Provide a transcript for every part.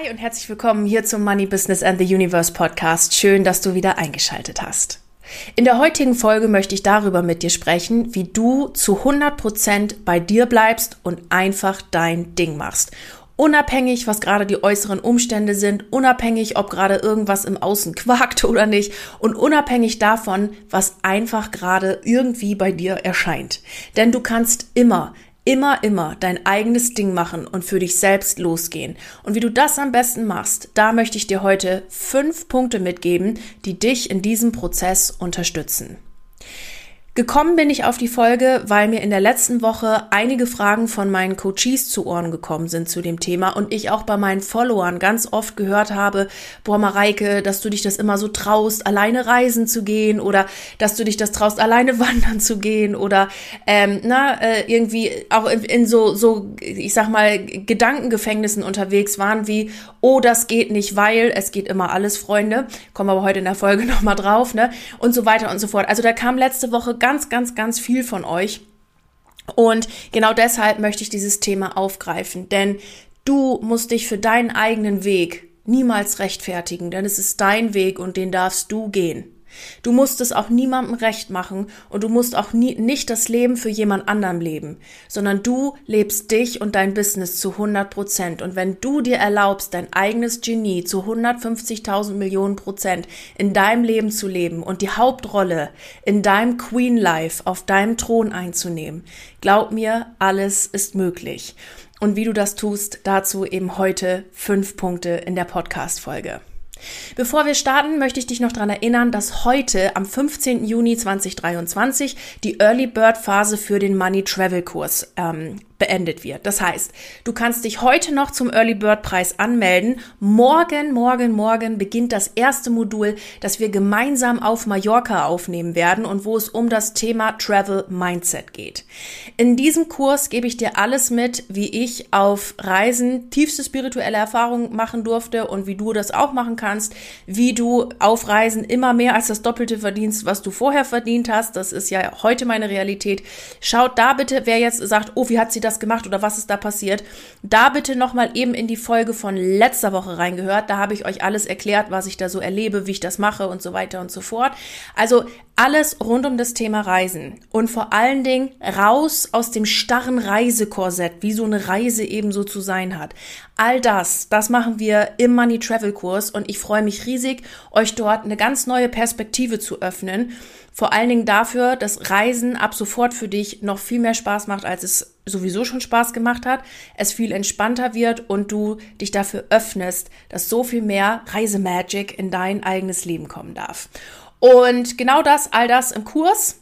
Hi und herzlich willkommen hier zum Money Business and the Universe Podcast. Schön, dass du wieder eingeschaltet hast. In der heutigen Folge möchte ich darüber mit dir sprechen, wie du zu 100% bei dir bleibst und einfach dein Ding machst. Unabhängig, was gerade die äußeren Umstände sind, unabhängig, ob gerade irgendwas im Außen quakt oder nicht und unabhängig davon, was einfach gerade irgendwie bei dir erscheint. Denn du kannst immer immer, immer dein eigenes Ding machen und für dich selbst losgehen. Und wie du das am besten machst, da möchte ich dir heute fünf Punkte mitgeben, die dich in diesem Prozess unterstützen. Gekommen bin ich auf die Folge, weil mir in der letzten Woche einige Fragen von meinen Coaches zu Ohren gekommen sind zu dem Thema und ich auch bei meinen Followern ganz oft gehört habe, boah Mareike, dass du dich das immer so traust, alleine reisen zu gehen oder dass du dich das traust, alleine wandern zu gehen oder ähm, na, äh, irgendwie auch in, in so, so, ich sag mal, Gedankengefängnissen unterwegs waren wie, oh, das geht nicht, weil es geht immer alles, Freunde, kommen aber heute in der Folge nochmal drauf, ne? Und so weiter und so fort. Also da kam letzte Woche ganz, ganz, ganz viel von euch. Und genau deshalb möchte ich dieses Thema aufgreifen, denn du musst dich für deinen eigenen Weg niemals rechtfertigen, denn es ist dein Weg und den darfst du gehen. Du musst es auch niemandem recht machen und du musst auch nie, nicht das Leben für jemand anderem leben, sondern du lebst dich und dein Business zu 100 Prozent. Und wenn du dir erlaubst, dein eigenes Genie zu 150.000 Millionen Prozent in deinem Leben zu leben und die Hauptrolle in deinem Queen Life auf deinem Thron einzunehmen, glaub mir, alles ist möglich. Und wie du das tust, dazu eben heute fünf Punkte in der Podcast-Folge. Bevor wir starten, möchte ich dich noch daran erinnern, dass heute am 15. Juni 2023 die Early Bird Phase für den Money Travel Kurs ähm, beendet wird. Das heißt, du kannst dich heute noch zum Early Bird Preis anmelden. Morgen, morgen, morgen beginnt das erste Modul, das wir gemeinsam auf Mallorca aufnehmen werden und wo es um das Thema Travel Mindset geht. In diesem Kurs gebe ich dir alles mit, wie ich auf Reisen tiefste spirituelle Erfahrungen machen durfte und wie du das auch machen kannst, wie du auf Reisen immer mehr als das Doppelte verdienst, was du vorher verdient hast. Das ist ja heute meine Realität. Schaut da bitte, wer jetzt sagt, oh, wie hat sie das das gemacht oder was ist da passiert? Da bitte nochmal eben in die Folge von letzter Woche reingehört. Da habe ich euch alles erklärt, was ich da so erlebe, wie ich das mache und so weiter und so fort. Also alles rund um das Thema Reisen und vor allen Dingen raus aus dem starren Reisekorsett, wie so eine Reise eben so zu sein hat. All das, das machen wir im Money Travel Kurs und ich freue mich riesig, euch dort eine ganz neue Perspektive zu öffnen vor allen Dingen dafür, dass Reisen ab sofort für dich noch viel mehr Spaß macht, als es sowieso schon Spaß gemacht hat, es viel entspannter wird und du dich dafür öffnest, dass so viel mehr Reisemagic in dein eigenes Leben kommen darf. Und genau das, all das im Kurs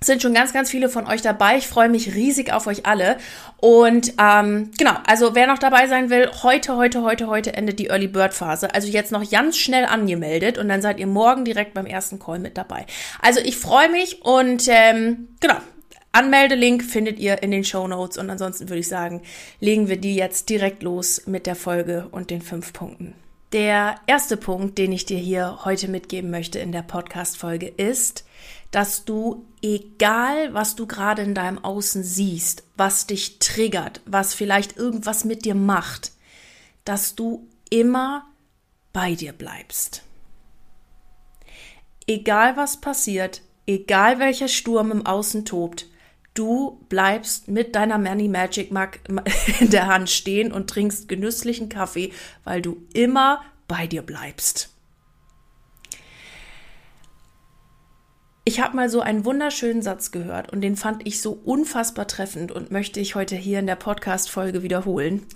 sind schon ganz, ganz viele von euch dabei. Ich freue mich riesig auf euch alle. Und ähm, genau, also wer noch dabei sein will, heute, heute, heute, heute endet die Early Bird Phase. Also jetzt noch ganz schnell angemeldet und dann seid ihr morgen direkt beim ersten Call mit dabei. Also ich freue mich und ähm, genau. Anmeldelink findet ihr in den Show Notes und ansonsten würde ich sagen, legen wir die jetzt direkt los mit der Folge und den fünf Punkten. Der erste Punkt, den ich dir hier heute mitgeben möchte in der Podcast-Folge ist, dass du, egal was du gerade in deinem Außen siehst, was dich triggert, was vielleicht irgendwas mit dir macht, dass du immer bei dir bleibst. Egal was passiert, egal welcher Sturm im Außen tobt, du bleibst mit deiner Money Magic Mug in der Hand stehen und trinkst genüsslichen Kaffee, weil du immer bei dir bleibst. Ich habe mal so einen wunderschönen Satz gehört und den fand ich so unfassbar treffend und möchte ich heute hier in der Podcast-Folge wiederholen.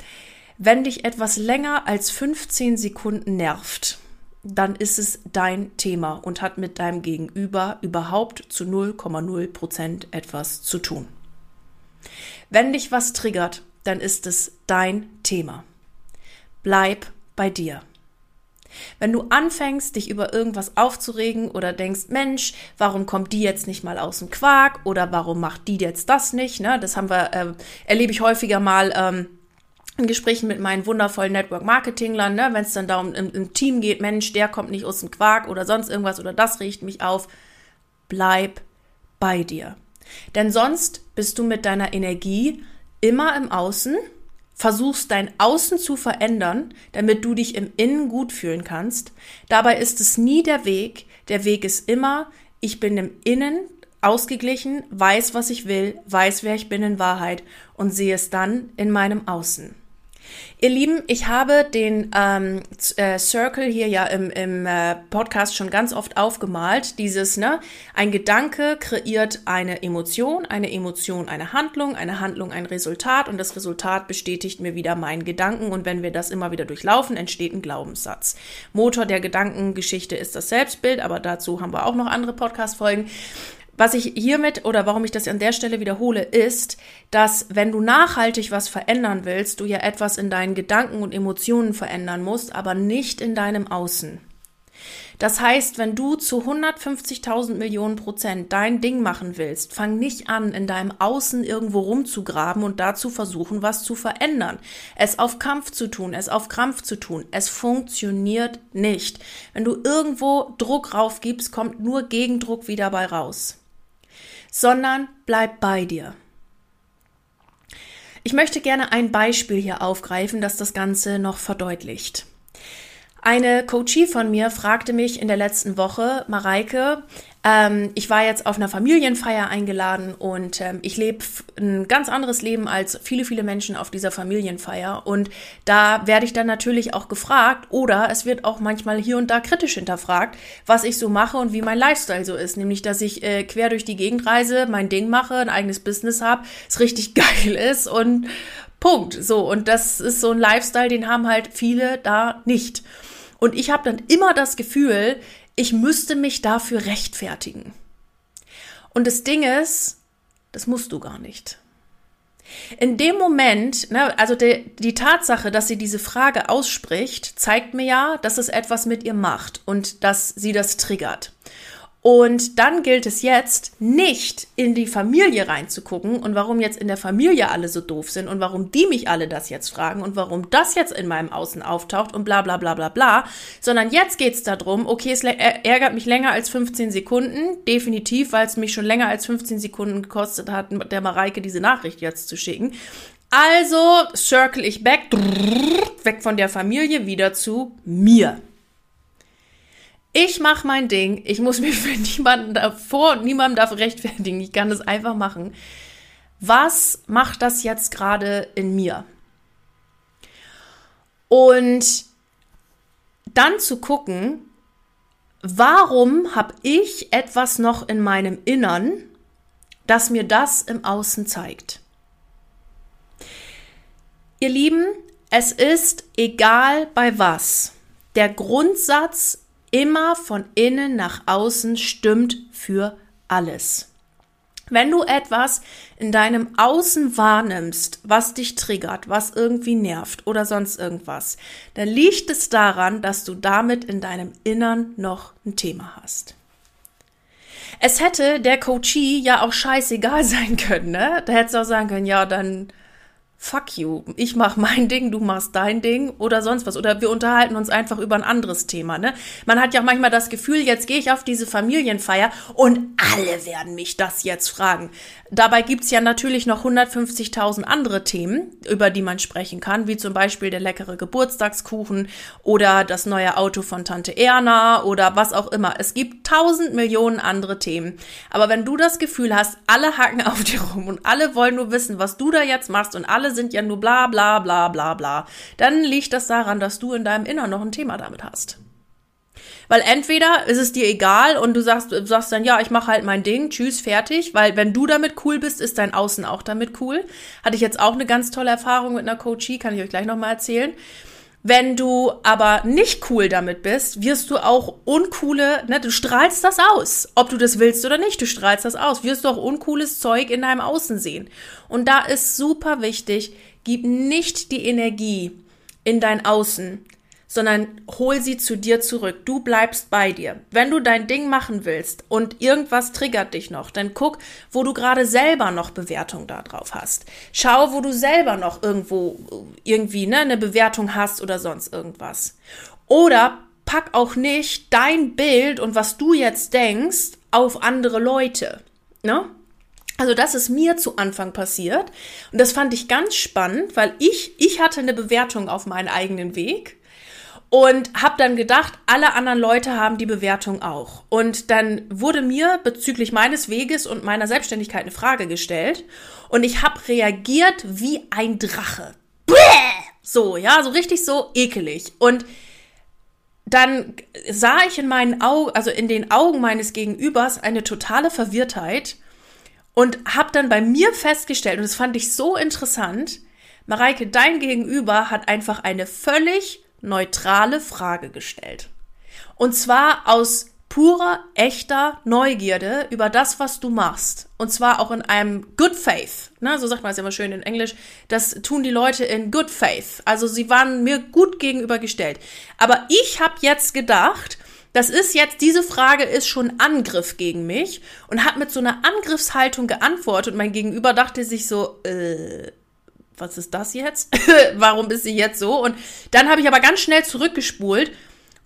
Wenn dich etwas länger als 15 Sekunden nervt, dann ist es dein Thema und hat mit deinem Gegenüber überhaupt zu 0,0 Prozent etwas zu tun. Wenn dich was triggert, dann ist es dein Thema. Bleib bei dir. Wenn du anfängst, dich über irgendwas aufzuregen oder denkst, Mensch, warum kommt die jetzt nicht mal aus dem Quark oder warum macht die jetzt das nicht? Ne? Das haben wir, äh, erlebe ich häufiger mal ähm, in Gesprächen mit meinen wundervollen Network-Marketinglern, ne? wenn es dann darum im, im Team geht, Mensch, der kommt nicht aus dem Quark oder sonst irgendwas oder das riecht mich auf. Bleib bei dir. Denn sonst bist du mit deiner Energie immer im Außen, versuchst dein Außen zu verändern, damit du dich im Innen gut fühlen kannst. Dabei ist es nie der Weg. Der Weg ist immer, ich bin im Innen ausgeglichen, weiß, was ich will, weiß, wer ich bin in Wahrheit und sehe es dann in meinem Außen. Ihr Lieben, ich habe den ähm, äh, Circle hier ja im, im äh, Podcast schon ganz oft aufgemalt. Dieses, ne, ein Gedanke kreiert eine Emotion, eine Emotion eine Handlung, eine Handlung ein Resultat und das Resultat bestätigt mir wieder meinen Gedanken und wenn wir das immer wieder durchlaufen, entsteht ein Glaubenssatz. Motor der Gedankengeschichte ist das Selbstbild, aber dazu haben wir auch noch andere Podcast-Folgen. Was ich hiermit oder warum ich das an der Stelle wiederhole, ist, dass wenn du nachhaltig was verändern willst, du ja etwas in deinen Gedanken und Emotionen verändern musst, aber nicht in deinem Außen. Das heißt, wenn du zu 150.000 Millionen Prozent dein Ding machen willst, fang nicht an, in deinem Außen irgendwo rumzugraben und dazu versuchen, was zu verändern. Es auf Kampf zu tun, es auf Krampf zu tun. Es funktioniert nicht. Wenn du irgendwo Druck raufgibst, kommt nur Gegendruck wieder bei raus sondern bleib bei dir. Ich möchte gerne ein Beispiel hier aufgreifen, das das Ganze noch verdeutlicht. Eine Coachie von mir fragte mich in der letzten Woche, Mareike, ähm, ich war jetzt auf einer Familienfeier eingeladen und ähm, ich lebe ein ganz anderes Leben als viele, viele Menschen auf dieser Familienfeier. Und da werde ich dann natürlich auch gefragt oder es wird auch manchmal hier und da kritisch hinterfragt, was ich so mache und wie mein Lifestyle so ist. Nämlich, dass ich äh, quer durch die Gegend reise, mein Ding mache, ein eigenes Business habe, es richtig geil ist und Punkt. So, und das ist so ein Lifestyle, den haben halt viele da nicht. Und ich habe dann immer das Gefühl, ich müsste mich dafür rechtfertigen. Und das Ding ist, das musst du gar nicht. In dem Moment, ne, also die, die Tatsache, dass sie diese Frage ausspricht, zeigt mir ja, dass es etwas mit ihr macht und dass sie das triggert. Und dann gilt es jetzt, nicht in die Familie reinzugucken und warum jetzt in der Familie alle so doof sind und warum die mich alle das jetzt fragen und warum das jetzt in meinem Außen auftaucht und bla bla bla bla bla, sondern jetzt geht's darum, okay, es ärgert mich länger als 15 Sekunden, definitiv, weil es mich schon länger als 15 Sekunden gekostet hat, der Mareike diese Nachricht jetzt zu schicken. Also circle ich back, weg von der Familie, wieder zu mir. Ich mache mein Ding. Ich muss mich für niemanden davor und niemandem dafür rechtfertigen. Ich kann das einfach machen. Was macht das jetzt gerade in mir? Und dann zu gucken, warum habe ich etwas noch in meinem Innern, das mir das im Außen zeigt? Ihr Lieben, es ist egal bei was. Der Grundsatz immer von innen nach außen stimmt für alles. Wenn du etwas in deinem Außen wahrnimmst, was dich triggert, was irgendwie nervt oder sonst irgendwas, dann liegt es daran, dass du damit in deinem Innern noch ein Thema hast. Es hätte der Coachie ja auch scheißegal sein können, ne? Da hättest du auch sagen können, ja, dann fuck you, ich mach mein Ding, du machst dein Ding oder sonst was. Oder wir unterhalten uns einfach über ein anderes Thema. Ne? Man hat ja auch manchmal das Gefühl, jetzt gehe ich auf diese Familienfeier und alle werden mich das jetzt fragen. Dabei gibt's ja natürlich noch 150.000 andere Themen, über die man sprechen kann, wie zum Beispiel der leckere Geburtstagskuchen oder das neue Auto von Tante Erna oder was auch immer. Es gibt tausend Millionen andere Themen. Aber wenn du das Gefühl hast, alle hacken auf dir rum und alle wollen nur wissen, was du da jetzt machst und alle sind ja nur bla bla bla bla bla, dann liegt das daran, dass du in deinem Innern noch ein Thema damit hast. Weil entweder ist es dir egal und du sagst, sagst dann, ja, ich mache halt mein Ding, tschüss, fertig. Weil wenn du damit cool bist, ist dein Außen auch damit cool. Hatte ich jetzt auch eine ganz tolle Erfahrung mit einer Coachie, kann ich euch gleich nochmal erzählen. Wenn du aber nicht cool damit bist, wirst du auch uncoole, ne, du strahlst das aus. Ob du das willst oder nicht, du strahlst das aus. Wirst du auch uncooles Zeug in deinem Außen sehen. Und da ist super wichtig, gib nicht die Energie in dein Außen, sondern hol sie zu dir zurück. Du bleibst bei dir. Wenn du dein Ding machen willst und irgendwas triggert dich noch, dann guck, wo du gerade selber noch Bewertung da drauf hast. Schau, wo du selber noch irgendwo irgendwie ne, eine Bewertung hast oder sonst irgendwas. Oder pack auch nicht dein Bild und was du jetzt denkst auf andere Leute. Ne? Also das ist mir zu Anfang passiert und das fand ich ganz spannend, weil ich ich hatte eine Bewertung auf meinen eigenen Weg und habe dann gedacht, alle anderen Leute haben die Bewertung auch. Und dann wurde mir bezüglich meines Weges und meiner Selbstständigkeit eine Frage gestellt und ich habe reagiert wie ein Drache. Bäh! So, ja, so richtig so ekelig. Und dann sah ich in meinen Augen, also in den Augen meines Gegenübers eine totale Verwirrtheit und habe dann bei mir festgestellt, und das fand ich so interessant, Mareike, dein Gegenüber hat einfach eine völlig neutrale Frage gestellt. Und zwar aus purer, echter Neugierde über das, was du machst. Und zwar auch in einem Good Faith. Ne, so sagt man es immer schön in Englisch. Das tun die Leute in Good Faith. Also sie waren mir gut gegenübergestellt. Aber ich habe jetzt gedacht, das ist jetzt, diese Frage ist schon Angriff gegen mich und hat mit so einer Angriffshaltung geantwortet. Und mein Gegenüber dachte sich so, äh, was ist das jetzt? Warum ist sie jetzt so? Und dann habe ich aber ganz schnell zurückgespult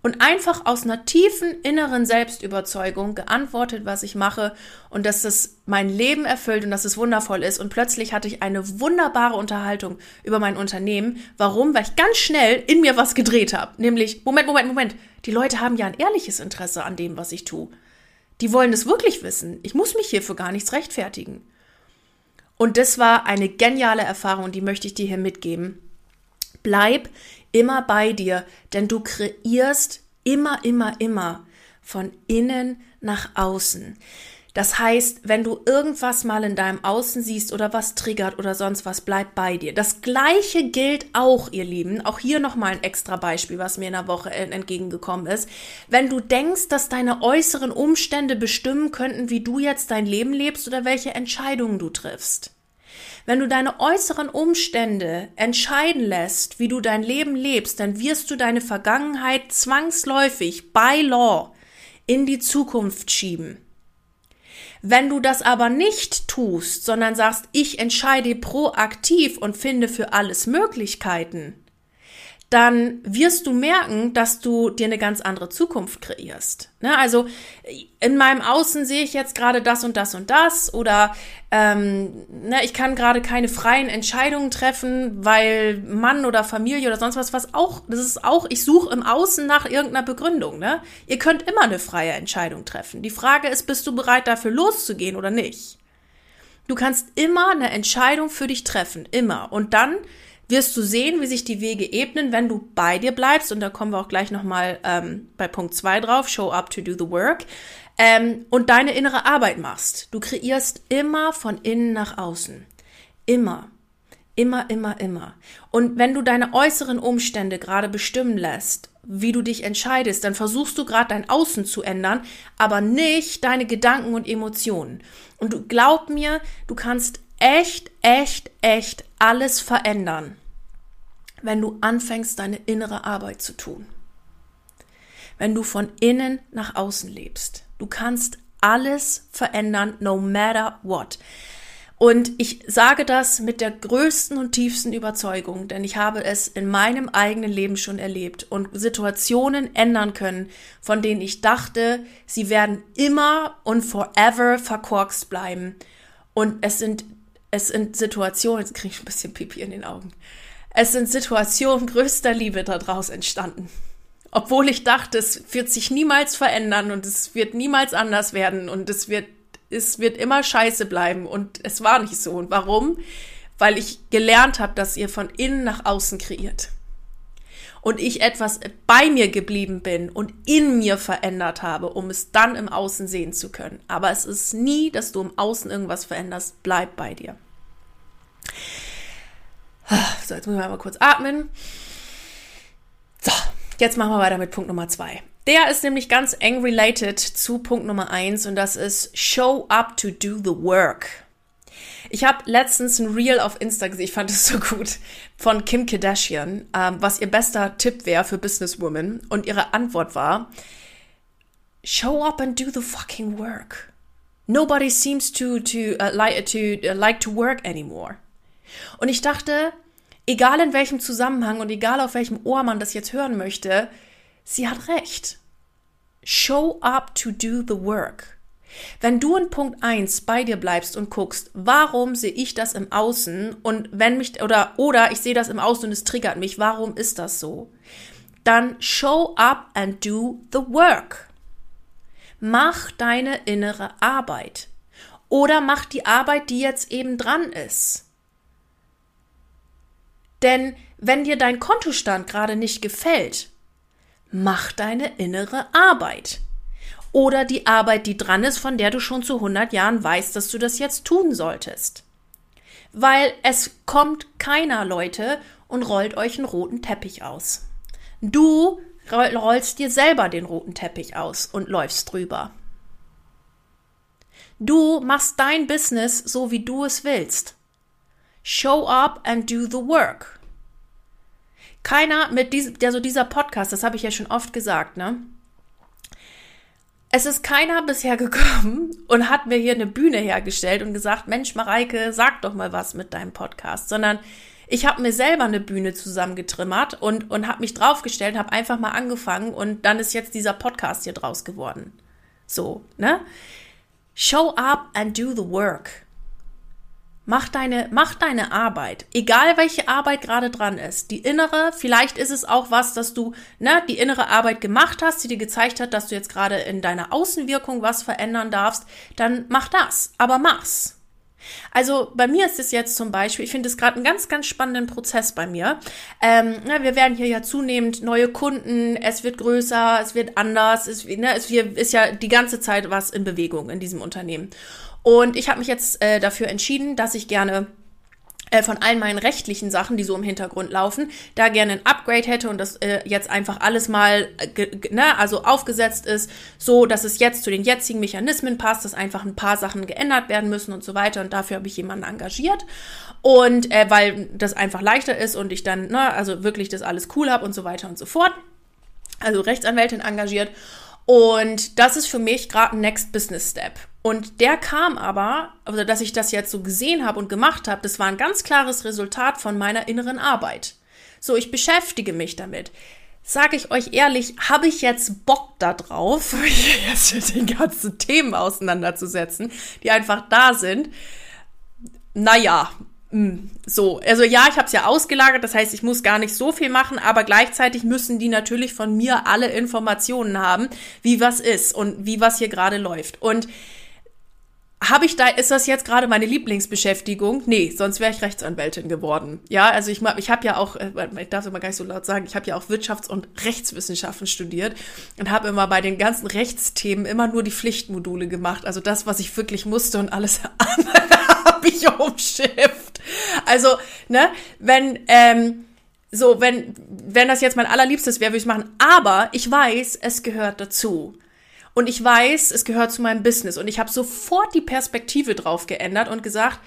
und einfach aus einer tiefen inneren Selbstüberzeugung geantwortet, was ich mache und dass das mein Leben erfüllt und dass es wundervoll ist. Und plötzlich hatte ich eine wunderbare Unterhaltung über mein Unternehmen. Warum? Weil ich ganz schnell in mir was gedreht habe. Nämlich, Moment, Moment, Moment. Die Leute haben ja ein ehrliches Interesse an dem, was ich tue. Die wollen es wirklich wissen. Ich muss mich hierfür gar nichts rechtfertigen. Und das war eine geniale Erfahrung, die möchte ich dir hier mitgeben. Bleib immer bei dir, denn du kreierst immer, immer, immer von innen nach außen. Das heißt, wenn du irgendwas mal in deinem Außen siehst oder was triggert oder sonst was, bleib bei dir. Das gleiche gilt auch, ihr Lieben. Auch hier nochmal ein extra Beispiel, was mir in der Woche entgegengekommen ist. Wenn du denkst, dass deine äußeren Umstände bestimmen könnten, wie du jetzt dein Leben lebst oder welche Entscheidungen du triffst. Wenn du deine äußeren Umstände entscheiden lässt, wie du dein Leben lebst, dann wirst du deine Vergangenheit zwangsläufig by law in die Zukunft schieben. Wenn du das aber nicht tust, sondern sagst, ich entscheide proaktiv und finde für alles Möglichkeiten, dann wirst du merken, dass du dir eine ganz andere Zukunft kreierst. Ne? Also in meinem Außen sehe ich jetzt gerade das und das und das oder ähm, ne, ich kann gerade keine freien Entscheidungen treffen, weil Mann oder Familie oder sonst was, was auch, das ist auch, ich suche im Außen nach irgendeiner Begründung. Ne? Ihr könnt immer eine freie Entscheidung treffen. Die Frage ist, bist du bereit dafür loszugehen oder nicht? Du kannst immer eine Entscheidung für dich treffen, immer. Und dann wirst du sehen, wie sich die Wege ebnen, wenn du bei dir bleibst. Und da kommen wir auch gleich nochmal ähm, bei Punkt zwei drauf, show up to do the work. Ähm, und deine innere Arbeit machst. Du kreierst immer von innen nach außen. Immer. Immer, immer, immer. Und wenn du deine äußeren Umstände gerade bestimmen lässt, wie du dich entscheidest, dann versuchst du gerade dein Außen zu ändern, aber nicht deine Gedanken und Emotionen. Und du glaub mir, du kannst echt, echt, echt alles verändern, wenn du anfängst, deine innere Arbeit zu tun. Wenn du von innen nach außen lebst. Du kannst alles verändern, no matter what. Und ich sage das mit der größten und tiefsten Überzeugung, denn ich habe es in meinem eigenen Leben schon erlebt und Situationen ändern können, von denen ich dachte, sie werden immer und forever verkorkst bleiben. Und es sind es sind Situationen, jetzt kriege ich ein bisschen Pipi in den Augen. Es sind Situationen größter Liebe daraus entstanden. Obwohl ich dachte, es wird sich niemals verändern und es wird niemals anders werden und es wird, es wird immer scheiße bleiben. Und es war nicht so. Und warum? Weil ich gelernt habe, dass ihr von innen nach außen kreiert. Und ich etwas bei mir geblieben bin und in mir verändert habe, um es dann im Außen sehen zu können. Aber es ist nie, dass du im Außen irgendwas veränderst. Bleib bei dir. So, jetzt müssen wir mal kurz atmen. So, jetzt machen wir weiter mit Punkt Nummer zwei. Der ist nämlich ganz eng related zu Punkt Nummer eins und das ist Show up to do the work. Ich habe letztens ein Reel auf Insta gesehen, ich fand es so gut, von Kim Kardashian, ähm, was ihr bester Tipp wäre für Businesswomen. Und ihre Antwort war, show up and do the fucking work. Nobody seems to, to, uh, like, to, uh, like to work anymore. Und ich dachte, egal in welchem Zusammenhang und egal auf welchem Ohr man das jetzt hören möchte, sie hat recht. Show up to do the work. Wenn du in Punkt 1 bei dir bleibst und guckst, warum sehe ich das im Außen und wenn mich oder oder ich sehe das im Außen und es triggert mich, warum ist das so? Dann show up and do the work. Mach deine innere Arbeit oder mach die Arbeit, die jetzt eben dran ist. Denn wenn dir dein Kontostand gerade nicht gefällt, mach deine innere Arbeit oder die Arbeit, die dran ist, von der du schon zu 100 Jahren weißt, dass du das jetzt tun solltest. Weil es kommt keiner, Leute, und rollt euch einen roten Teppich aus. Du rollst dir selber den roten Teppich aus und läufst drüber. Du machst dein Business so, wie du es willst. Show up and do the work. Keiner mit diesem, also dieser Podcast, das habe ich ja schon oft gesagt, ne? es ist keiner bisher gekommen und hat mir hier eine Bühne hergestellt und gesagt, Mensch, Mareike, sag doch mal was mit deinem Podcast, sondern ich habe mir selber eine Bühne zusammengetrimmert und, und habe mich draufgestellt, habe einfach mal angefangen und dann ist jetzt dieser Podcast hier draus geworden. So, ne? Show up and do the work. Mach deine, mach deine Arbeit. Egal welche Arbeit gerade dran ist. Die innere, vielleicht ist es auch was, dass du, ne, die innere Arbeit gemacht hast, die dir gezeigt hat, dass du jetzt gerade in deiner Außenwirkung was verändern darfst. Dann mach das. Aber mach's. Also bei mir ist es jetzt zum Beispiel, ich finde es gerade einen ganz, ganz spannenden Prozess bei mir. Ähm, na, wir werden hier ja zunehmend neue Kunden, es wird größer, es wird anders, es, ne, es ist ja die ganze Zeit was in Bewegung in diesem Unternehmen. Und ich habe mich jetzt äh, dafür entschieden, dass ich gerne äh, von allen meinen rechtlichen Sachen, die so im Hintergrund laufen, da gerne ein Upgrade hätte und das äh, jetzt einfach alles mal äh, ne, also aufgesetzt ist, so dass es jetzt zu den jetzigen Mechanismen passt, dass einfach ein paar Sachen geändert werden müssen und so weiter. Und dafür habe ich jemanden engagiert. Und äh, weil das einfach leichter ist und ich dann, ne, also wirklich das alles cool habe und so weiter und so fort. Also Rechtsanwältin engagiert. Und das ist für mich gerade ein Next Business Step. Und der kam aber, also dass ich das jetzt so gesehen habe und gemacht habe, das war ein ganz klares Resultat von meiner inneren Arbeit. So, ich beschäftige mich damit. Sage ich euch ehrlich, habe ich jetzt Bock da drauf, jetzt mit den ganzen Themen auseinanderzusetzen, die einfach da sind? Naja, hm, so, also ja, ich habe es ja ausgelagert, das heißt, ich muss gar nicht so viel machen, aber gleichzeitig müssen die natürlich von mir alle Informationen haben, wie was ist und wie was hier gerade läuft. Und habe ich da, ist das jetzt gerade meine Lieblingsbeschäftigung? Nee, sonst wäre ich Rechtsanwältin geworden. Ja, also ich, ich habe ja auch, äh, ich darf es immer gar nicht so laut sagen, ich habe ja auch Wirtschafts- und Rechtswissenschaften studiert und habe immer bei den ganzen Rechtsthemen immer nur die Pflichtmodule gemacht. Also das, was ich wirklich musste und alles andere habe ich umschifft. Also, ne, wenn, ähm, so, wenn, wenn das jetzt mein allerliebstes wäre, würde ich machen. Aber ich weiß, es gehört dazu. Und ich weiß, es gehört zu meinem Business. Und ich habe sofort die Perspektive drauf geändert und gesagt,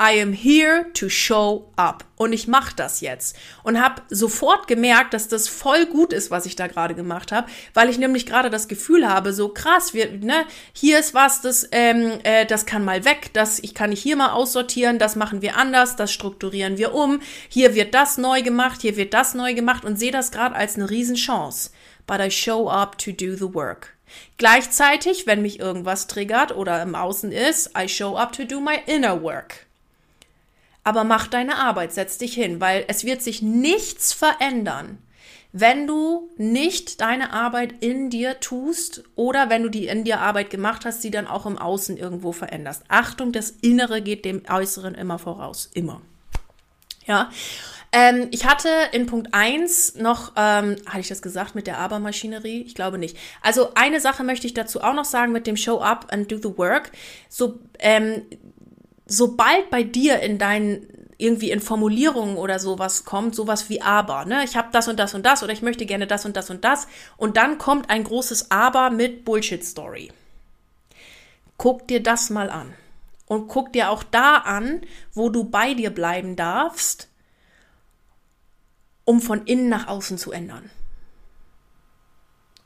I am here to show up. Und ich mache das jetzt. Und habe sofort gemerkt, dass das voll gut ist, was ich da gerade gemacht habe, weil ich nämlich gerade das Gefühl habe, so krass, wir, ne, hier ist was, das, ähm, äh, das kann mal weg, das ich kann ich hier mal aussortieren, das machen wir anders, das strukturieren wir um, hier wird das neu gemacht, hier wird das neu gemacht und sehe das gerade als eine Riesenchance. But I show up to do the work. Gleichzeitig, wenn mich irgendwas triggert oder im Außen ist, I show up to do my inner work. Aber mach deine Arbeit, setz dich hin, weil es wird sich nichts verändern, wenn du nicht deine Arbeit in dir tust oder wenn du die in dir Arbeit gemacht hast, sie dann auch im Außen irgendwo veränderst. Achtung, das Innere geht dem Äußeren immer voraus. Immer. Ja. Ähm, ich hatte in Punkt 1 noch, ähm, hatte ich das gesagt mit der Abermaschinerie? Ich glaube nicht. Also eine Sache möchte ich dazu auch noch sagen mit dem Show Up and Do the Work. So, ähm, sobald bei dir in deinen irgendwie in Formulierungen oder sowas kommt, sowas wie aber, ne? Ich habe das und das und das oder ich möchte gerne das und das und das und dann kommt ein großes aber mit Bullshit Story. Guck dir das mal an und guck dir auch da an, wo du bei dir bleiben darfst, um von innen nach außen zu ändern.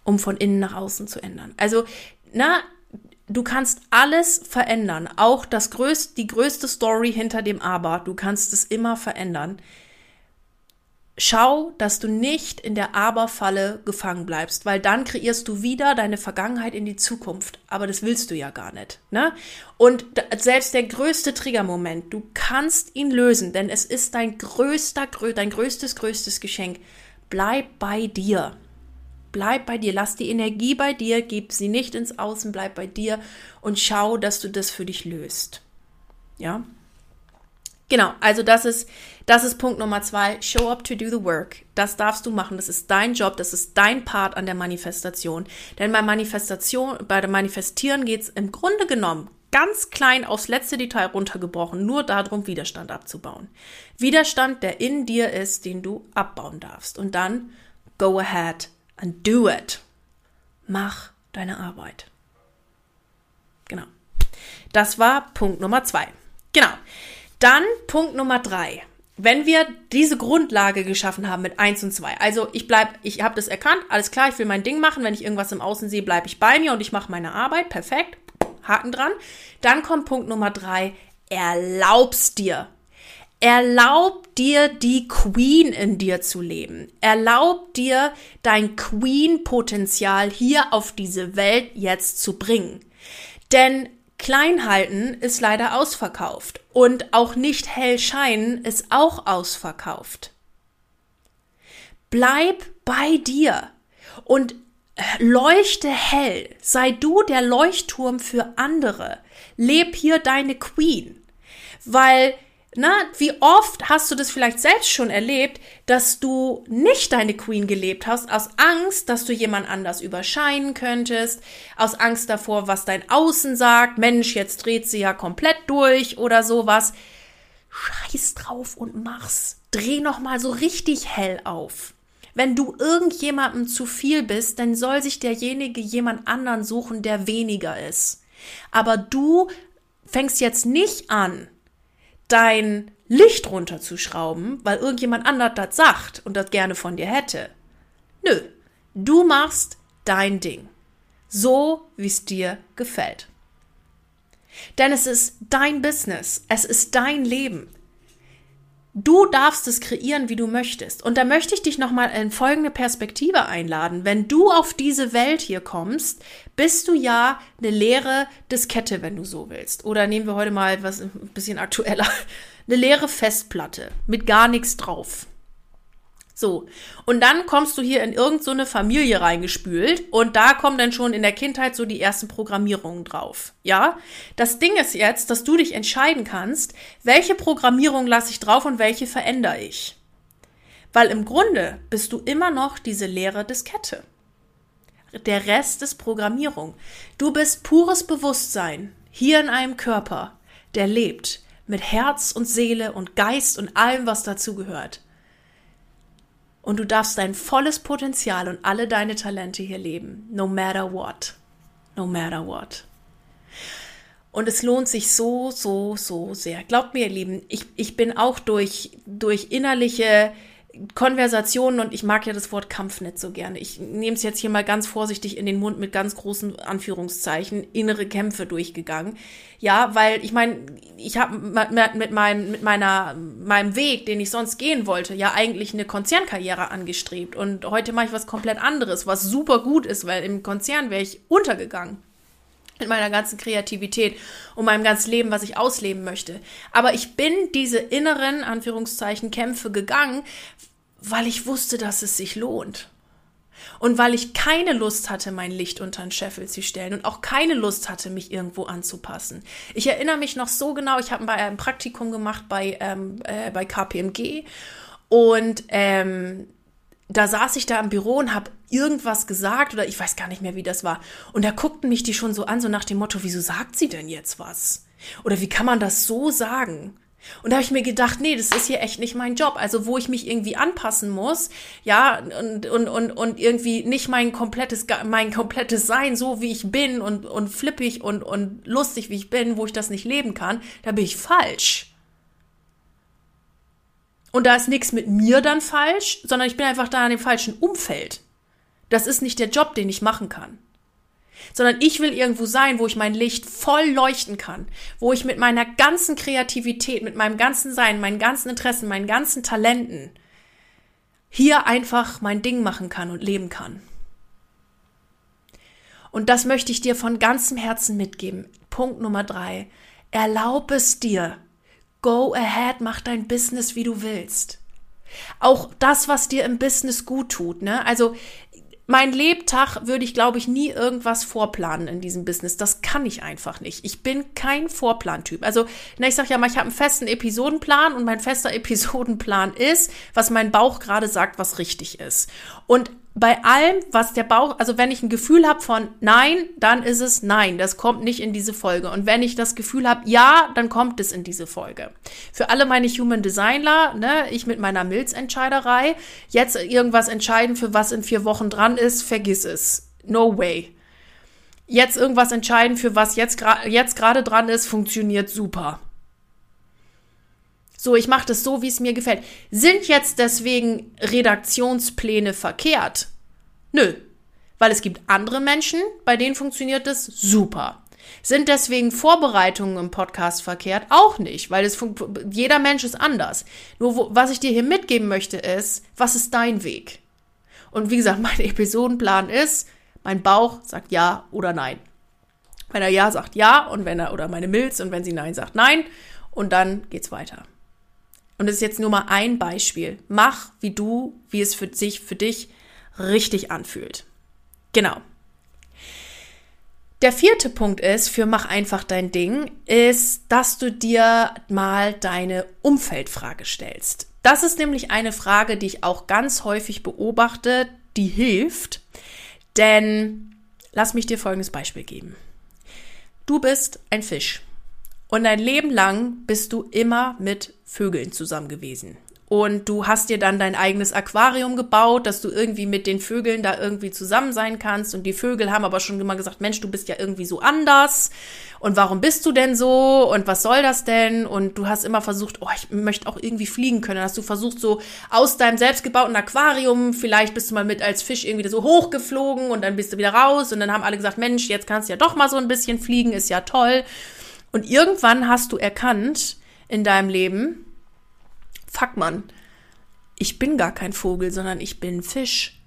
Um von innen nach außen zu ändern. Also, na, du kannst alles verändern, auch das größte, die größte Story hinter dem Aber. Du kannst es immer verändern. Schau, dass du nicht in der Aber-Falle gefangen bleibst, weil dann kreierst du wieder deine Vergangenheit in die Zukunft. Aber das willst du ja gar nicht. Ne? Und selbst der größte Triggermoment, du kannst ihn lösen, denn es ist dein größter, dein größtes, größtes Geschenk. Bleib bei dir. Bleib bei dir, lass die Energie bei dir, gib sie nicht ins Außen, bleib bei dir und schau, dass du das für dich löst. Ja? Genau, also das ist, das ist Punkt Nummer zwei. Show up to do the work. Das darfst du machen. Das ist dein Job. Das ist dein Part an der Manifestation. Denn bei Manifestation, bei der Manifestieren geht es im Grunde genommen ganz klein aufs letzte Detail runtergebrochen, nur darum, Widerstand abzubauen. Widerstand, der in dir ist, den du abbauen darfst. Und dann go ahead and do it. Mach deine Arbeit. Genau. Das war Punkt Nummer zwei. Genau. Dann Punkt Nummer drei. Wenn wir diese Grundlage geschaffen haben mit eins und zwei, also ich bleib, ich habe das erkannt, alles klar, ich will mein Ding machen, wenn ich irgendwas im Außen sehe, bleibe ich bei mir und ich mache meine Arbeit, perfekt, Haken dran. Dann kommt Punkt Nummer drei, erlaubst dir, Erlaub dir, die Queen in dir zu leben. Erlaub dir, dein Queen-Potenzial hier auf diese Welt jetzt zu bringen. Denn Kleinhalten ist leider ausverkauft und auch nicht hell scheinen ist auch ausverkauft. Bleib bei dir und leuchte hell. Sei du der Leuchtturm für andere. Leb hier deine Queen. Weil na, wie oft hast du das vielleicht selbst schon erlebt, dass du nicht deine Queen gelebt hast, aus Angst, dass du jemand anders überscheinen könntest, aus Angst davor, was dein Außen sagt, Mensch, jetzt dreht sie ja komplett durch oder sowas. Scheiß drauf und mach's. Dreh noch mal so richtig hell auf. Wenn du irgendjemandem zu viel bist, dann soll sich derjenige jemand anderen suchen, der weniger ist. Aber du fängst jetzt nicht an, dein Licht runterzuschrauben, weil irgendjemand anders das sagt und das gerne von dir hätte. Nö, du machst dein Ding. So, wie es dir gefällt. Denn es ist dein Business, es ist dein Leben. Du darfst es kreieren, wie du möchtest. Und da möchte ich dich nochmal in folgende Perspektive einladen. Wenn du auf diese Welt hier kommst, bist du ja eine leere Diskette, wenn du so willst. Oder nehmen wir heute mal was ein bisschen aktueller. Eine leere Festplatte mit gar nichts drauf. So. Und dann kommst du hier in irgendeine so Familie reingespült und da kommen dann schon in der Kindheit so die ersten Programmierungen drauf. Ja? Das Ding ist jetzt, dass du dich entscheiden kannst, welche Programmierung lasse ich drauf und welche verändere ich. Weil im Grunde bist du immer noch diese leere Diskette. Der Rest ist Programmierung. Du bist pures Bewusstsein hier in einem Körper, der lebt mit Herz und Seele und Geist und allem, was dazu gehört und du darfst dein volles Potenzial und alle deine Talente hier leben. No matter what. No matter what. Und es lohnt sich so, so, so sehr. Glaubt mir, ihr Lieben, ich, ich bin auch durch, durch innerliche Konversationen und ich mag ja das Wort Kampf nicht so gerne. Ich nehme es jetzt hier mal ganz vorsichtig in den Mund mit ganz großen Anführungszeichen, innere Kämpfe durchgegangen. Ja, weil ich meine, ich habe mit meinem mit meiner meinem Weg, den ich sonst gehen wollte, ja eigentlich eine Konzernkarriere angestrebt und heute mache ich was komplett anderes, was super gut ist, weil im Konzern wäre ich untergegangen mit meiner ganzen Kreativität und meinem ganzen Leben, was ich ausleben möchte. Aber ich bin diese inneren, Anführungszeichen, Kämpfe gegangen, weil ich wusste, dass es sich lohnt. Und weil ich keine Lust hatte, mein Licht unter den Scheffel zu stellen und auch keine Lust hatte, mich irgendwo anzupassen. Ich erinnere mich noch so genau, ich habe ein Praktikum gemacht bei, ähm, äh, bei KPMG und ähm, da saß ich da im Büro und habe irgendwas gesagt oder ich weiß gar nicht mehr, wie das war. Und da guckten mich die schon so an, so nach dem Motto, wieso sagt sie denn jetzt was? Oder wie kann man das so sagen? Und da habe ich mir gedacht, nee, das ist hier echt nicht mein Job. Also wo ich mich irgendwie anpassen muss, ja, und, und, und, und irgendwie nicht mein komplettes, mein komplettes Sein, so wie ich bin und, und flippig und, und lustig, wie ich bin, wo ich das nicht leben kann, da bin ich falsch. Und da ist nichts mit mir dann falsch, sondern ich bin einfach da in dem falschen Umfeld. Das ist nicht der Job, den ich machen kann sondern ich will irgendwo sein, wo ich mein Licht voll leuchten kann, wo ich mit meiner ganzen Kreativität, mit meinem ganzen Sein, meinen ganzen Interessen, meinen ganzen Talenten hier einfach mein Ding machen kann und leben kann. Und das möchte ich dir von ganzem Herzen mitgeben. Punkt Nummer drei. Erlaub es dir. Go ahead, mach dein Business, wie du willst. Auch das, was dir im Business gut tut, ne? Also, mein Lebtag würde ich, glaube ich, nie irgendwas vorplanen in diesem Business. Das kann ich einfach nicht. Ich bin kein Vorplantyp. Also, na, ich sage ja mal, ich habe einen festen Episodenplan und mein fester Episodenplan ist, was mein Bauch gerade sagt, was richtig ist. Und bei allem, was der Bauch, also wenn ich ein Gefühl habe von nein, dann ist es nein, das kommt nicht in diese Folge. Und wenn ich das Gefühl habe, ja, dann kommt es in diese Folge. Für alle meine Human Designer, ne, ich mit meiner Milzentscheiderei, jetzt irgendwas entscheiden, für was in vier Wochen dran ist, vergiss es. No way. Jetzt irgendwas entscheiden, für was jetzt gerade jetzt gerade dran ist, funktioniert super. So, ich mache das so, wie es mir gefällt. Sind jetzt deswegen Redaktionspläne verkehrt? Nö, weil es gibt andere Menschen, bei denen funktioniert das super. Sind deswegen Vorbereitungen im Podcast verkehrt? Auch nicht, weil es jeder Mensch ist anders. Nur wo, was ich dir hier mitgeben möchte ist, was ist dein Weg? Und wie gesagt, mein Episodenplan ist, mein Bauch sagt ja oder nein. Wenn er ja sagt ja und wenn er oder meine Milz und wenn sie nein sagt nein und dann geht's weiter. Und das ist jetzt nur mal ein Beispiel. Mach, wie du, wie es für sich, für dich richtig anfühlt. Genau. Der vierte Punkt ist, für mach einfach dein Ding, ist, dass du dir mal deine Umfeldfrage stellst. Das ist nämlich eine Frage, die ich auch ganz häufig beobachte, die hilft. Denn lass mich dir folgendes Beispiel geben. Du bist ein Fisch. Und dein Leben lang bist du immer mit Vögeln zusammen gewesen. Und du hast dir dann dein eigenes Aquarium gebaut, dass du irgendwie mit den Vögeln da irgendwie zusammen sein kannst. Und die Vögel haben aber schon immer gesagt, Mensch, du bist ja irgendwie so anders. Und warum bist du denn so? Und was soll das denn? Und du hast immer versucht, oh, ich möchte auch irgendwie fliegen können. Hast du versucht, so aus deinem selbstgebauten Aquarium, vielleicht bist du mal mit als Fisch irgendwie so hochgeflogen und dann bist du wieder raus. Und dann haben alle gesagt, Mensch, jetzt kannst du ja doch mal so ein bisschen fliegen, ist ja toll. Und irgendwann hast du erkannt in deinem Leben, fuck man, ich bin gar kein Vogel, sondern ich bin Fisch.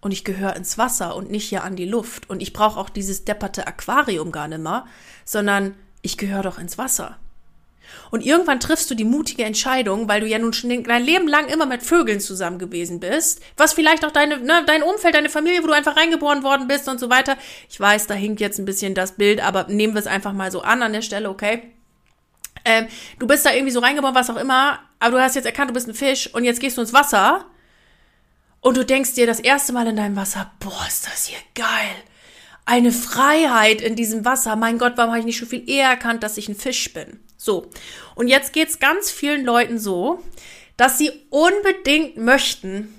Und ich gehöre ins Wasser und nicht hier an die Luft. Und ich brauche auch dieses depperte Aquarium gar nicht mehr, sondern ich gehöre doch ins Wasser. Und irgendwann triffst du die mutige Entscheidung, weil du ja nun schon dein Leben lang immer mit Vögeln zusammen gewesen bist, was vielleicht auch deine, ne, dein Umfeld, deine Familie, wo du einfach reingeboren worden bist und so weiter. Ich weiß, da hinkt jetzt ein bisschen das Bild, aber nehmen wir es einfach mal so an an der Stelle, okay? Ähm, du bist da irgendwie so reingeboren, was auch immer, aber du hast jetzt erkannt, du bist ein Fisch und jetzt gehst du ins Wasser und du denkst dir das erste Mal in deinem Wasser, boah, ist das hier geil eine Freiheit in diesem Wasser. Mein Gott, warum habe ich nicht schon viel eher erkannt, dass ich ein Fisch bin? So. Und jetzt geht's ganz vielen Leuten so, dass sie unbedingt möchten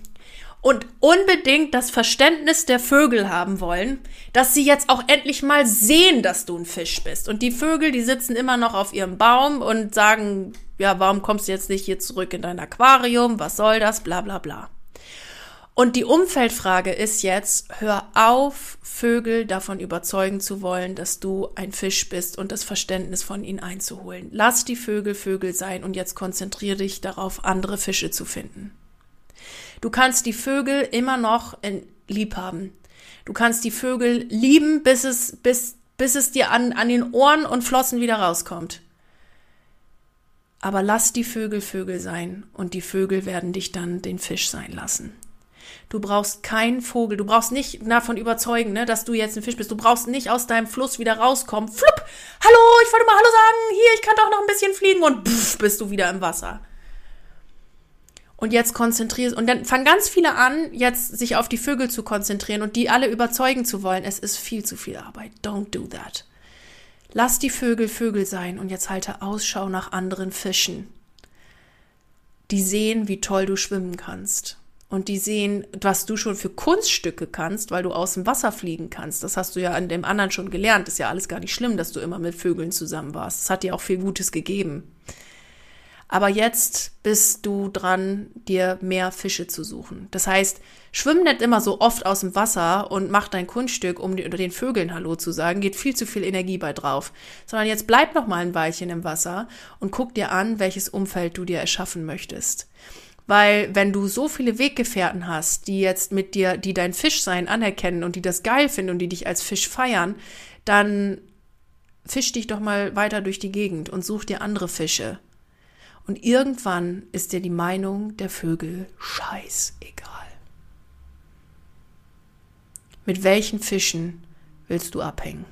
und unbedingt das Verständnis der Vögel haben wollen, dass sie jetzt auch endlich mal sehen, dass du ein Fisch bist. Und die Vögel, die sitzen immer noch auf ihrem Baum und sagen, ja, warum kommst du jetzt nicht hier zurück in dein Aquarium? Was soll das? Bla bla bla. Und die Umfeldfrage ist jetzt, hör auf, Vögel davon überzeugen zu wollen, dass du ein Fisch bist und das Verständnis von ihnen einzuholen. Lass die Vögel Vögel sein und jetzt konzentriere dich darauf, andere Fische zu finden. Du kannst die Vögel immer noch in, lieb haben. Du kannst die Vögel lieben, bis es, bis, bis es dir an, an den Ohren und Flossen wieder rauskommt. Aber lass die Vögel Vögel sein und die Vögel werden dich dann den Fisch sein lassen. Du brauchst keinen Vogel. Du brauchst nicht davon überzeugen, ne, dass du jetzt ein Fisch bist. Du brauchst nicht aus deinem Fluss wieder rauskommen. Flupp! Hallo, ich wollte mal Hallo sagen. Hier, ich kann doch noch ein bisschen fliegen und pff, bist du wieder im Wasser. Und jetzt konzentrierst und dann fangen ganz viele an, jetzt sich auf die Vögel zu konzentrieren und die alle überzeugen zu wollen. Es ist viel zu viel Arbeit. Don't do that. Lass die Vögel Vögel sein und jetzt halte Ausschau nach anderen Fischen. die sehen, wie toll du schwimmen kannst. Und die sehen, was du schon für Kunststücke kannst, weil du aus dem Wasser fliegen kannst. Das hast du ja an dem anderen schon gelernt. ist ja alles gar nicht schlimm, dass du immer mit Vögeln zusammen warst. Das hat dir auch viel Gutes gegeben. Aber jetzt bist du dran, dir mehr Fische zu suchen. Das heißt, schwimm nicht immer so oft aus dem Wasser und mach dein Kunststück, um den Vögeln Hallo zu sagen. Geht viel zu viel Energie bei drauf. Sondern jetzt bleib noch mal ein Weilchen im Wasser und guck dir an, welches Umfeld du dir erschaffen möchtest. Weil wenn du so viele Weggefährten hast, die jetzt mit dir, die dein Fischsein anerkennen und die das geil finden und die dich als Fisch feiern, dann fisch dich doch mal weiter durch die Gegend und such dir andere Fische und irgendwann ist dir die Meinung der Vögel scheißegal. Mit welchen Fischen willst du abhängen?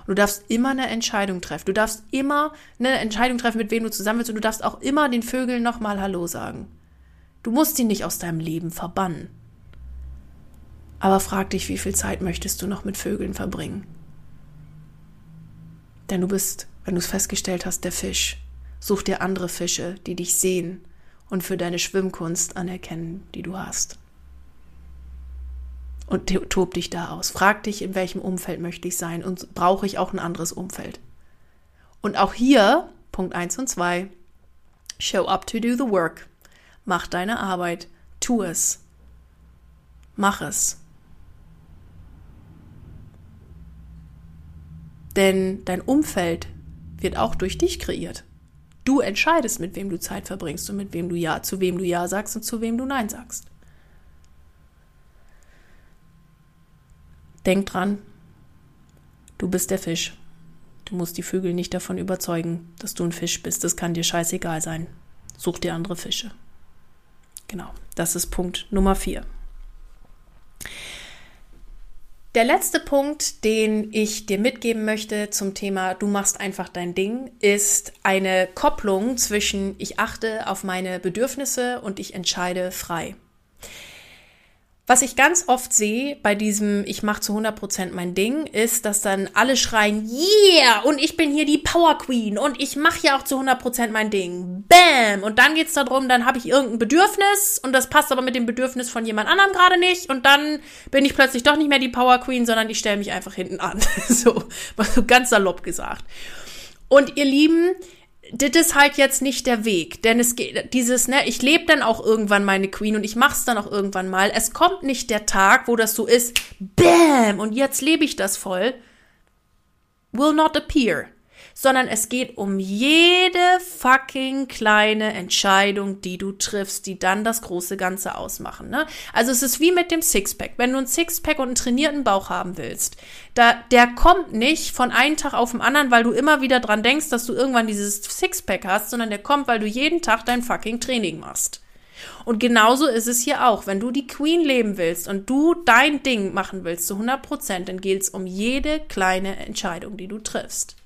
Und du darfst immer eine Entscheidung treffen. Du darfst immer eine Entscheidung treffen, mit wem du zusammen willst. Und du darfst auch immer den Vögeln nochmal Hallo sagen. Du musst sie nicht aus deinem Leben verbannen. Aber frag dich, wie viel Zeit möchtest du noch mit Vögeln verbringen? Denn du bist, wenn du es festgestellt hast, der Fisch. Such dir andere Fische, die dich sehen und für deine Schwimmkunst anerkennen, die du hast. Und tob dich da aus. Frag dich, in welchem Umfeld möchte ich sein und brauche ich auch ein anderes Umfeld. Und auch hier, Punkt 1 und 2, show up to do the work. Mach deine Arbeit. Tu es. Mach es. Denn dein Umfeld wird auch durch dich kreiert. Du entscheidest, mit wem du Zeit verbringst und mit wem du Ja, zu wem du Ja sagst und zu wem du Nein sagst. Denk dran, du bist der Fisch. Du musst die Vögel nicht davon überzeugen, dass du ein Fisch bist. Das kann dir scheißegal sein. Such dir andere Fische. Genau, das ist Punkt Nummer vier. Der letzte Punkt, den ich dir mitgeben möchte zum Thema Du machst einfach dein Ding, ist eine Kopplung zwischen ich achte auf meine Bedürfnisse und ich entscheide frei. Was ich ganz oft sehe bei diesem Ich mache zu 100% mein Ding, ist, dass dann alle schreien, yeah, und ich bin hier die Power Queen und ich mache ja auch zu 100% mein Ding. Bam! Und dann geht's darum, dann habe ich irgendein Bedürfnis und das passt aber mit dem Bedürfnis von jemand anderem gerade nicht und dann bin ich plötzlich doch nicht mehr die Power Queen, sondern ich stelle mich einfach hinten an. so ganz salopp gesagt. Und ihr Lieben, das ist halt jetzt nicht der Weg, denn es geht dieses ne, ich lebe dann auch irgendwann meine Queen und ich mach's dann auch irgendwann mal. Es kommt nicht der Tag, wo das so ist, bam und jetzt lebe ich das voll. Will not appear sondern es geht um jede fucking kleine Entscheidung, die du triffst, die dann das große Ganze ausmachen. Ne? Also es ist wie mit dem Sixpack. Wenn du ein Sixpack und einen trainierten Bauch haben willst, da, der kommt nicht von einem Tag auf den anderen, weil du immer wieder dran denkst, dass du irgendwann dieses Sixpack hast, sondern der kommt, weil du jeden Tag dein fucking Training machst. Und genauso ist es hier auch. Wenn du die Queen leben willst und du dein Ding machen willst zu 100 Prozent, dann geht es um jede kleine Entscheidung, die du triffst.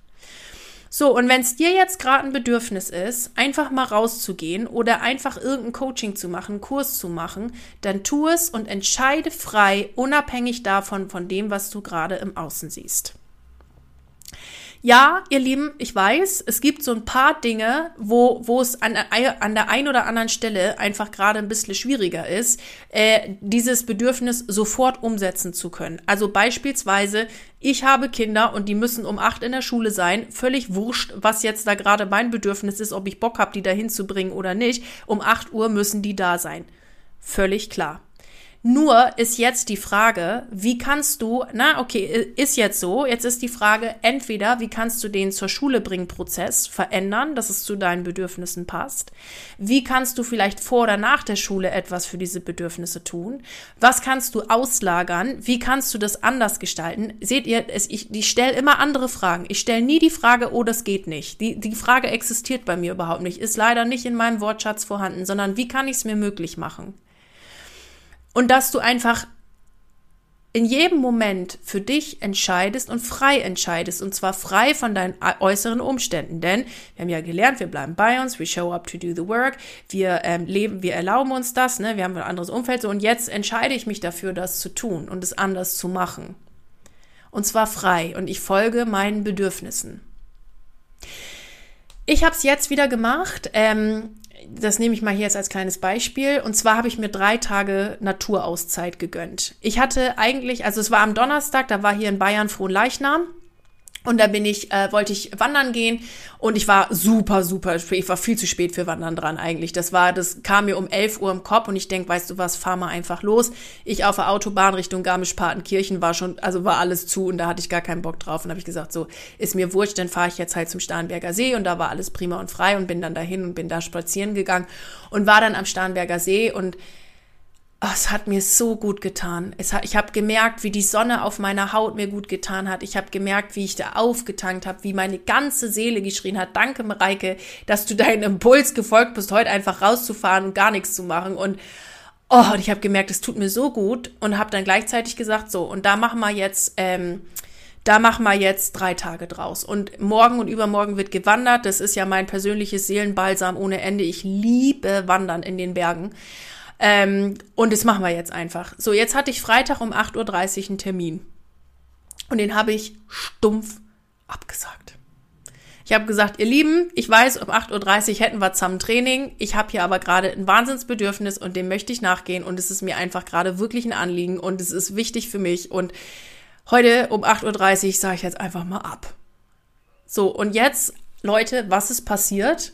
So, und wenn es dir jetzt gerade ein Bedürfnis ist, einfach mal rauszugehen oder einfach irgendein Coaching zu machen, einen Kurs zu machen, dann tu es und entscheide frei, unabhängig davon, von dem, was du gerade im Außen siehst. Ja, ihr Lieben, ich weiß, es gibt so ein paar Dinge, wo, wo es an, an der einen oder anderen Stelle einfach gerade ein bisschen schwieriger ist, äh, dieses Bedürfnis sofort umsetzen zu können. Also beispielsweise, ich habe Kinder und die müssen um acht in der Schule sein. Völlig wurscht, was jetzt da gerade mein Bedürfnis ist, ob ich Bock habe, die da hinzubringen oder nicht. Um acht Uhr müssen die da sein. Völlig klar. Nur ist jetzt die Frage, wie kannst du, na, okay, ist jetzt so, jetzt ist die Frage, entweder, wie kannst du den zur Schule bringen Prozess verändern, dass es zu deinen Bedürfnissen passt? Wie kannst du vielleicht vor oder nach der Schule etwas für diese Bedürfnisse tun? Was kannst du auslagern? Wie kannst du das anders gestalten? Seht ihr, es, ich, ich stelle immer andere Fragen. Ich stelle nie die Frage, oh, das geht nicht. Die, die Frage existiert bei mir überhaupt nicht, ist leider nicht in meinem Wortschatz vorhanden, sondern wie kann ich es mir möglich machen? Und dass du einfach in jedem Moment für dich entscheidest und frei entscheidest. Und zwar frei von deinen äußeren Umständen. Denn wir haben ja gelernt, wir bleiben bei uns, we show up to do the work, wir ähm, leben, wir erlauben uns das, ne? wir haben ein anderes Umfeld. So, und jetzt entscheide ich mich dafür, das zu tun und es anders zu machen. Und zwar frei. Und ich folge meinen Bedürfnissen. Ich habe es jetzt wieder gemacht. Ähm, das nehme ich mal hier jetzt als kleines Beispiel. Und zwar habe ich mir drei Tage Naturauszeit gegönnt. Ich hatte eigentlich, also es war am Donnerstag, da war hier in Bayern Frohnleichnam. Und da bin ich, äh, wollte ich wandern gehen und ich war super, super spät. Ich war viel zu spät für Wandern dran eigentlich. Das war, das kam mir um 11 Uhr im Kopf und ich denk, weißt du was, fahr mal einfach los. Ich auf der Autobahn Richtung Garmisch-Partenkirchen war schon, also war alles zu und da hatte ich gar keinen Bock drauf. Und habe ich gesagt, so, ist mir wurscht, dann fahre ich jetzt halt zum Starnberger See und da war alles prima und frei und bin dann dahin und bin da spazieren gegangen und war dann am Starnberger See und Oh, es hat mir so gut getan. Hat, ich habe gemerkt, wie die Sonne auf meiner Haut mir gut getan hat. Ich habe gemerkt, wie ich da aufgetankt habe, wie meine ganze Seele geschrien hat. Danke, Mareike, dass du deinen Impuls gefolgt bist, heute einfach rauszufahren und gar nichts zu machen. Und oh, und ich habe gemerkt, es tut mir so gut und habe dann gleichzeitig gesagt, so, und da machen wir jetzt, ähm, da machen wir jetzt drei Tage draus. Und morgen und übermorgen wird gewandert. Das ist ja mein persönliches Seelenbalsam ohne Ende. Ich liebe Wandern in den Bergen. Ähm, und das machen wir jetzt einfach. So, jetzt hatte ich Freitag um 8.30 Uhr einen Termin. Und den habe ich stumpf abgesagt. Ich habe gesagt, ihr Lieben, ich weiß, um 8.30 Uhr hätten wir zusammen Training. Ich habe hier aber gerade ein Wahnsinnsbedürfnis und dem möchte ich nachgehen. Und es ist mir einfach gerade wirklich ein Anliegen und es ist wichtig für mich. Und heute um 8.30 Uhr sage ich jetzt einfach mal ab. So, und jetzt, Leute, was ist passiert?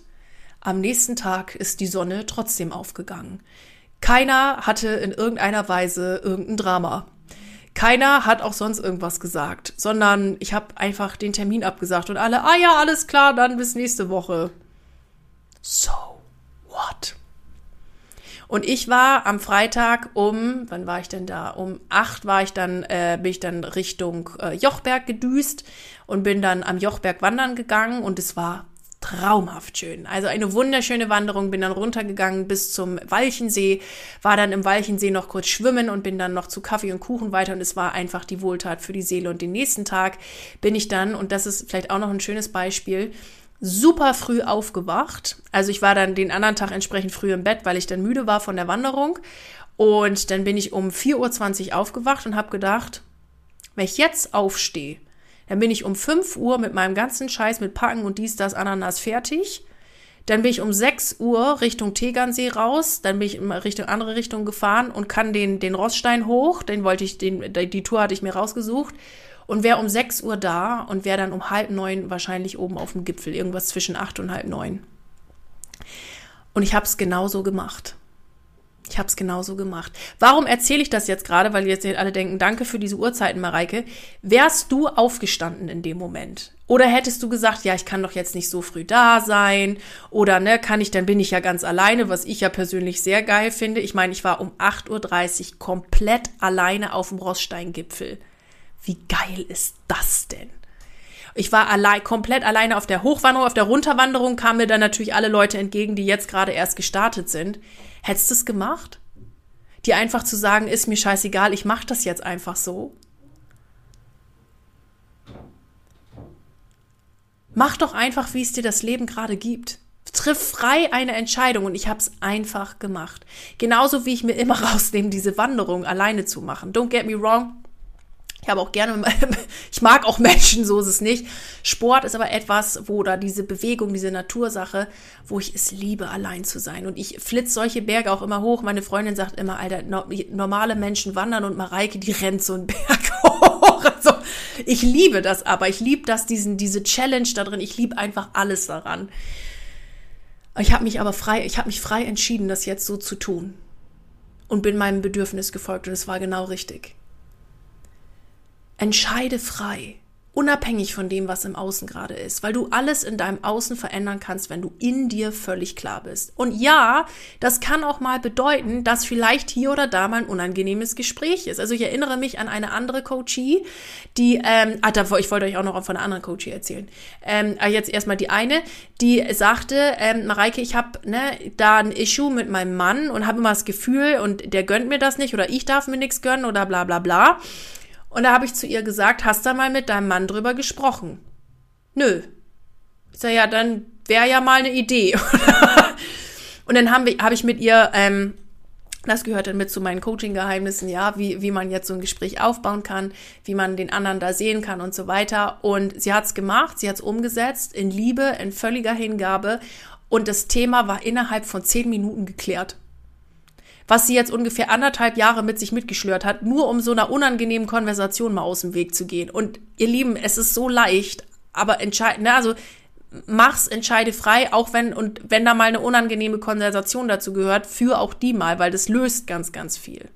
Am nächsten Tag ist die Sonne trotzdem aufgegangen. Keiner hatte in irgendeiner Weise irgendein Drama. Keiner hat auch sonst irgendwas gesagt, sondern ich habe einfach den Termin abgesagt und alle, ah ja, alles klar, dann bis nächste Woche. So, what? Und ich war am Freitag um, wann war ich denn da? Um acht war ich dann, äh, bin ich dann Richtung äh, Jochberg gedüst und bin dann am Jochberg wandern gegangen und es war traumhaft schön. Also eine wunderschöne Wanderung, bin dann runtergegangen bis zum Walchensee, war dann im Walchensee noch kurz schwimmen und bin dann noch zu Kaffee und Kuchen weiter und es war einfach die Wohltat für die Seele. Und den nächsten Tag bin ich dann, und das ist vielleicht auch noch ein schönes Beispiel, super früh aufgewacht. Also ich war dann den anderen Tag entsprechend früh im Bett, weil ich dann müde war von der Wanderung. Und dann bin ich um 4.20 Uhr aufgewacht und habe gedacht, wenn ich jetzt aufstehe, dann bin ich um 5 Uhr mit meinem ganzen Scheiß mit Packen und dies, das, Ananas fertig. Dann bin ich um 6 Uhr Richtung Tegernsee raus. Dann bin ich in Richtung andere Richtung gefahren und kann den, den Rossstein hoch. Den wollte ich, den, die Tour hatte ich mir rausgesucht. Und wäre um 6 Uhr da und wäre dann um halb neun wahrscheinlich oben auf dem Gipfel. Irgendwas zwischen acht und halb neun. Und ich habe es genauso gemacht. Ich habe es genauso gemacht. Warum erzähle ich das jetzt gerade? Weil jetzt alle denken, danke für diese Uhrzeiten, Mareike. Wärst du aufgestanden in dem Moment? Oder hättest du gesagt, ja, ich kann doch jetzt nicht so früh da sein? Oder, ne, kann ich, dann bin ich ja ganz alleine, was ich ja persönlich sehr geil finde. Ich meine, ich war um 8.30 Uhr komplett alleine auf dem Rosssteingipfel. Wie geil ist das denn? Ich war allein, komplett alleine auf der Hochwanderung, auf der Runterwanderung kamen mir dann natürlich alle Leute entgegen, die jetzt gerade erst gestartet sind. Hättest du es gemacht? Dir einfach zu sagen, ist mir scheißegal, ich mache das jetzt einfach so. Mach doch einfach, wie es dir das Leben gerade gibt. Triff frei eine Entscheidung und ich habe es einfach gemacht. Genauso wie ich mir immer rausnehme, diese Wanderung alleine zu machen. Don't get me wrong, ich habe auch gerne, ich mag auch Menschen, so ist es nicht. Sport ist aber etwas, wo da diese Bewegung, diese Natursache, wo ich es liebe, allein zu sein. Und ich flitze solche Berge auch immer hoch. Meine Freundin sagt immer, Alter, normale Menschen wandern und Mareike, die rennt so einen Berg hoch. Also, ich liebe das aber. Ich liebe das, diesen, diese Challenge da drin. Ich liebe einfach alles daran. Ich habe mich aber frei, ich habe mich frei entschieden, das jetzt so zu tun. Und bin meinem Bedürfnis gefolgt und es war genau richtig. Entscheide frei unabhängig von dem, was im Außen gerade ist, weil du alles in deinem Außen verändern kannst, wenn du in dir völlig klar bist. Und ja, das kann auch mal bedeuten, dass vielleicht hier oder da mal ein unangenehmes Gespräch ist. Also ich erinnere mich an eine andere Coachie, die, ähm, ah, davor, ich wollte euch auch noch von einer anderen Coachie erzählen. Ähm, jetzt erstmal die eine, die sagte, ähm, Mareike, ich habe ne, da ein Issue mit meinem Mann und habe immer das Gefühl, und der gönnt mir das nicht oder ich darf mir nichts gönnen oder bla bla bla. Und da habe ich zu ihr gesagt, hast du mal mit deinem Mann drüber gesprochen? Nö. Ich sage, ja, dann wäre ja mal eine Idee. und dann habe hab ich mit ihr, ähm, das gehört dann mit zu meinen Coaching-Geheimnissen, ja, wie, wie man jetzt so ein Gespräch aufbauen kann, wie man den anderen da sehen kann und so weiter. Und sie hat's gemacht, sie hat's umgesetzt in Liebe, in völliger Hingabe. und das Thema war innerhalb von zehn Minuten geklärt. Was sie jetzt ungefähr anderthalb Jahre mit sich mitgeschlört hat, nur um so einer unangenehmen Konversation mal aus dem Weg zu gehen. Und ihr Lieben, es ist so leicht, aber entscheidend, ne, also mach's, entscheide frei, auch wenn, und wenn da mal eine unangenehme Konversation dazu gehört, für auch die mal, weil das löst ganz, ganz viel.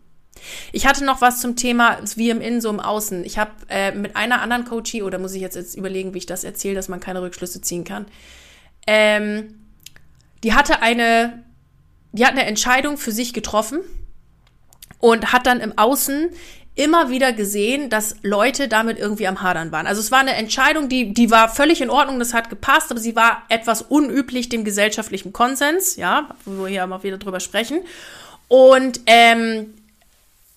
Ich hatte noch was zum Thema wie im Innen, so im Außen. Ich habe äh, mit einer anderen Coachie, oder muss ich jetzt, jetzt überlegen, wie ich das erzähle, dass man keine Rückschlüsse ziehen kann. Ähm, die hatte eine, die hat eine Entscheidung für sich getroffen und hat dann im Außen immer wieder gesehen, dass Leute damit irgendwie am Hadern waren. Also es war eine Entscheidung, die, die war völlig in Ordnung, das hat gepasst, aber sie war etwas unüblich dem gesellschaftlichen Konsens, ja, wo wir hier immer wieder drüber sprechen. Und ähm,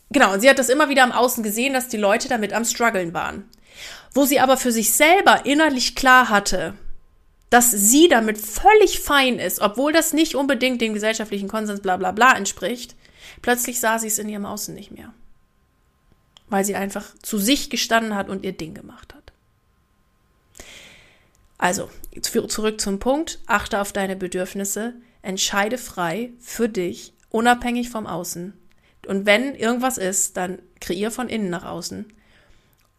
genau, und sie hat das immer wieder am Außen gesehen, dass die Leute damit am struggeln waren. Wo sie aber für sich selber innerlich klar hatte, dass sie damit völlig fein ist, obwohl das nicht unbedingt dem gesellschaftlichen Konsens bla bla bla entspricht, plötzlich sah sie es in ihrem Außen nicht mehr weil sie einfach zu sich gestanden hat und ihr Ding gemacht hat. Also, zurück zum Punkt, achte auf deine Bedürfnisse, entscheide frei für dich, unabhängig vom Außen. Und wenn irgendwas ist, dann kreier von innen nach außen.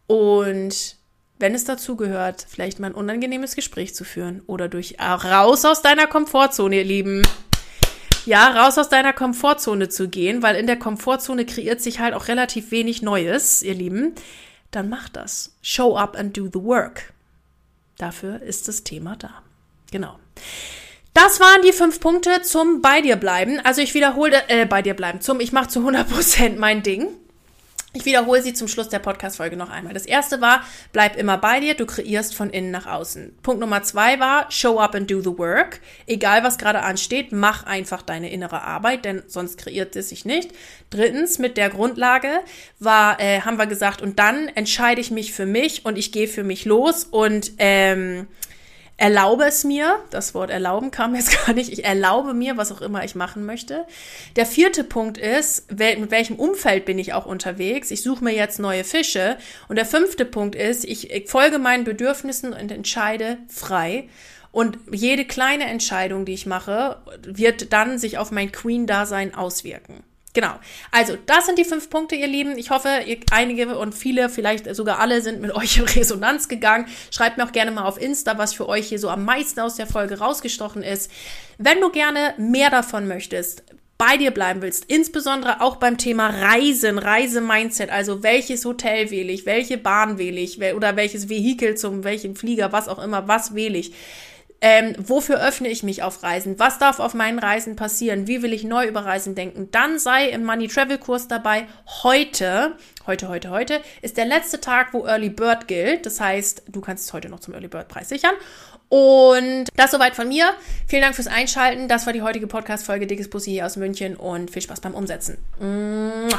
Und wenn es dazu gehört, vielleicht mal ein unangenehmes Gespräch zu führen oder durch raus aus deiner Komfortzone, ihr Lieben ja, raus aus deiner Komfortzone zu gehen, weil in der Komfortzone kreiert sich halt auch relativ wenig Neues, ihr Lieben, dann mach das. Show up and do the work. Dafür ist das Thema da. Genau. Das waren die fünf Punkte zum bei dir bleiben. Also ich wiederhole, äh, bei dir bleiben, zum ich mache zu 100% mein Ding. Ich wiederhole sie zum Schluss der Podcast-Folge noch einmal. Das erste war, bleib immer bei dir, du kreierst von innen nach außen. Punkt Nummer zwei war, show up and do the work. Egal was gerade ansteht, mach einfach deine innere Arbeit, denn sonst kreiert es sich nicht. Drittens, mit der Grundlage war, äh, haben wir gesagt, und dann entscheide ich mich für mich und ich gehe für mich los und ähm, erlaube es mir, das Wort erlauben kam jetzt gar nicht, ich erlaube mir, was auch immer ich machen möchte. Der vierte Punkt ist, mit welchem Umfeld bin ich auch unterwegs? Ich suche mir jetzt neue Fische. Und der fünfte Punkt ist, ich folge meinen Bedürfnissen und entscheide frei. Und jede kleine Entscheidung, die ich mache, wird dann sich auf mein Queen-Dasein auswirken. Genau. Also, das sind die fünf Punkte, ihr Lieben. Ich hoffe, ihr, einige und viele, vielleicht sogar alle, sind mit euch in Resonanz gegangen. Schreibt mir auch gerne mal auf Insta, was für euch hier so am meisten aus der Folge rausgestochen ist. Wenn du gerne mehr davon möchtest, bei dir bleiben willst, insbesondere auch beim Thema Reisen, Reisemindset, also welches Hotel wähle ich, welche Bahn wähle ich oder welches Vehikel zum welchen Flieger, was auch immer, was wähle ich ähm, wofür öffne ich mich auf Reisen? Was darf auf meinen Reisen passieren? Wie will ich neu über Reisen denken? Dann sei im Money Travel Kurs dabei. Heute, heute, heute, heute ist der letzte Tag, wo Early Bird gilt. Das heißt, du kannst es heute noch zum Early Bird Preis sichern. Und das soweit von mir. Vielen Dank fürs Einschalten. Das war die heutige Podcast-Folge Dickes Pussy hier aus München und viel Spaß beim Umsetzen. Mua.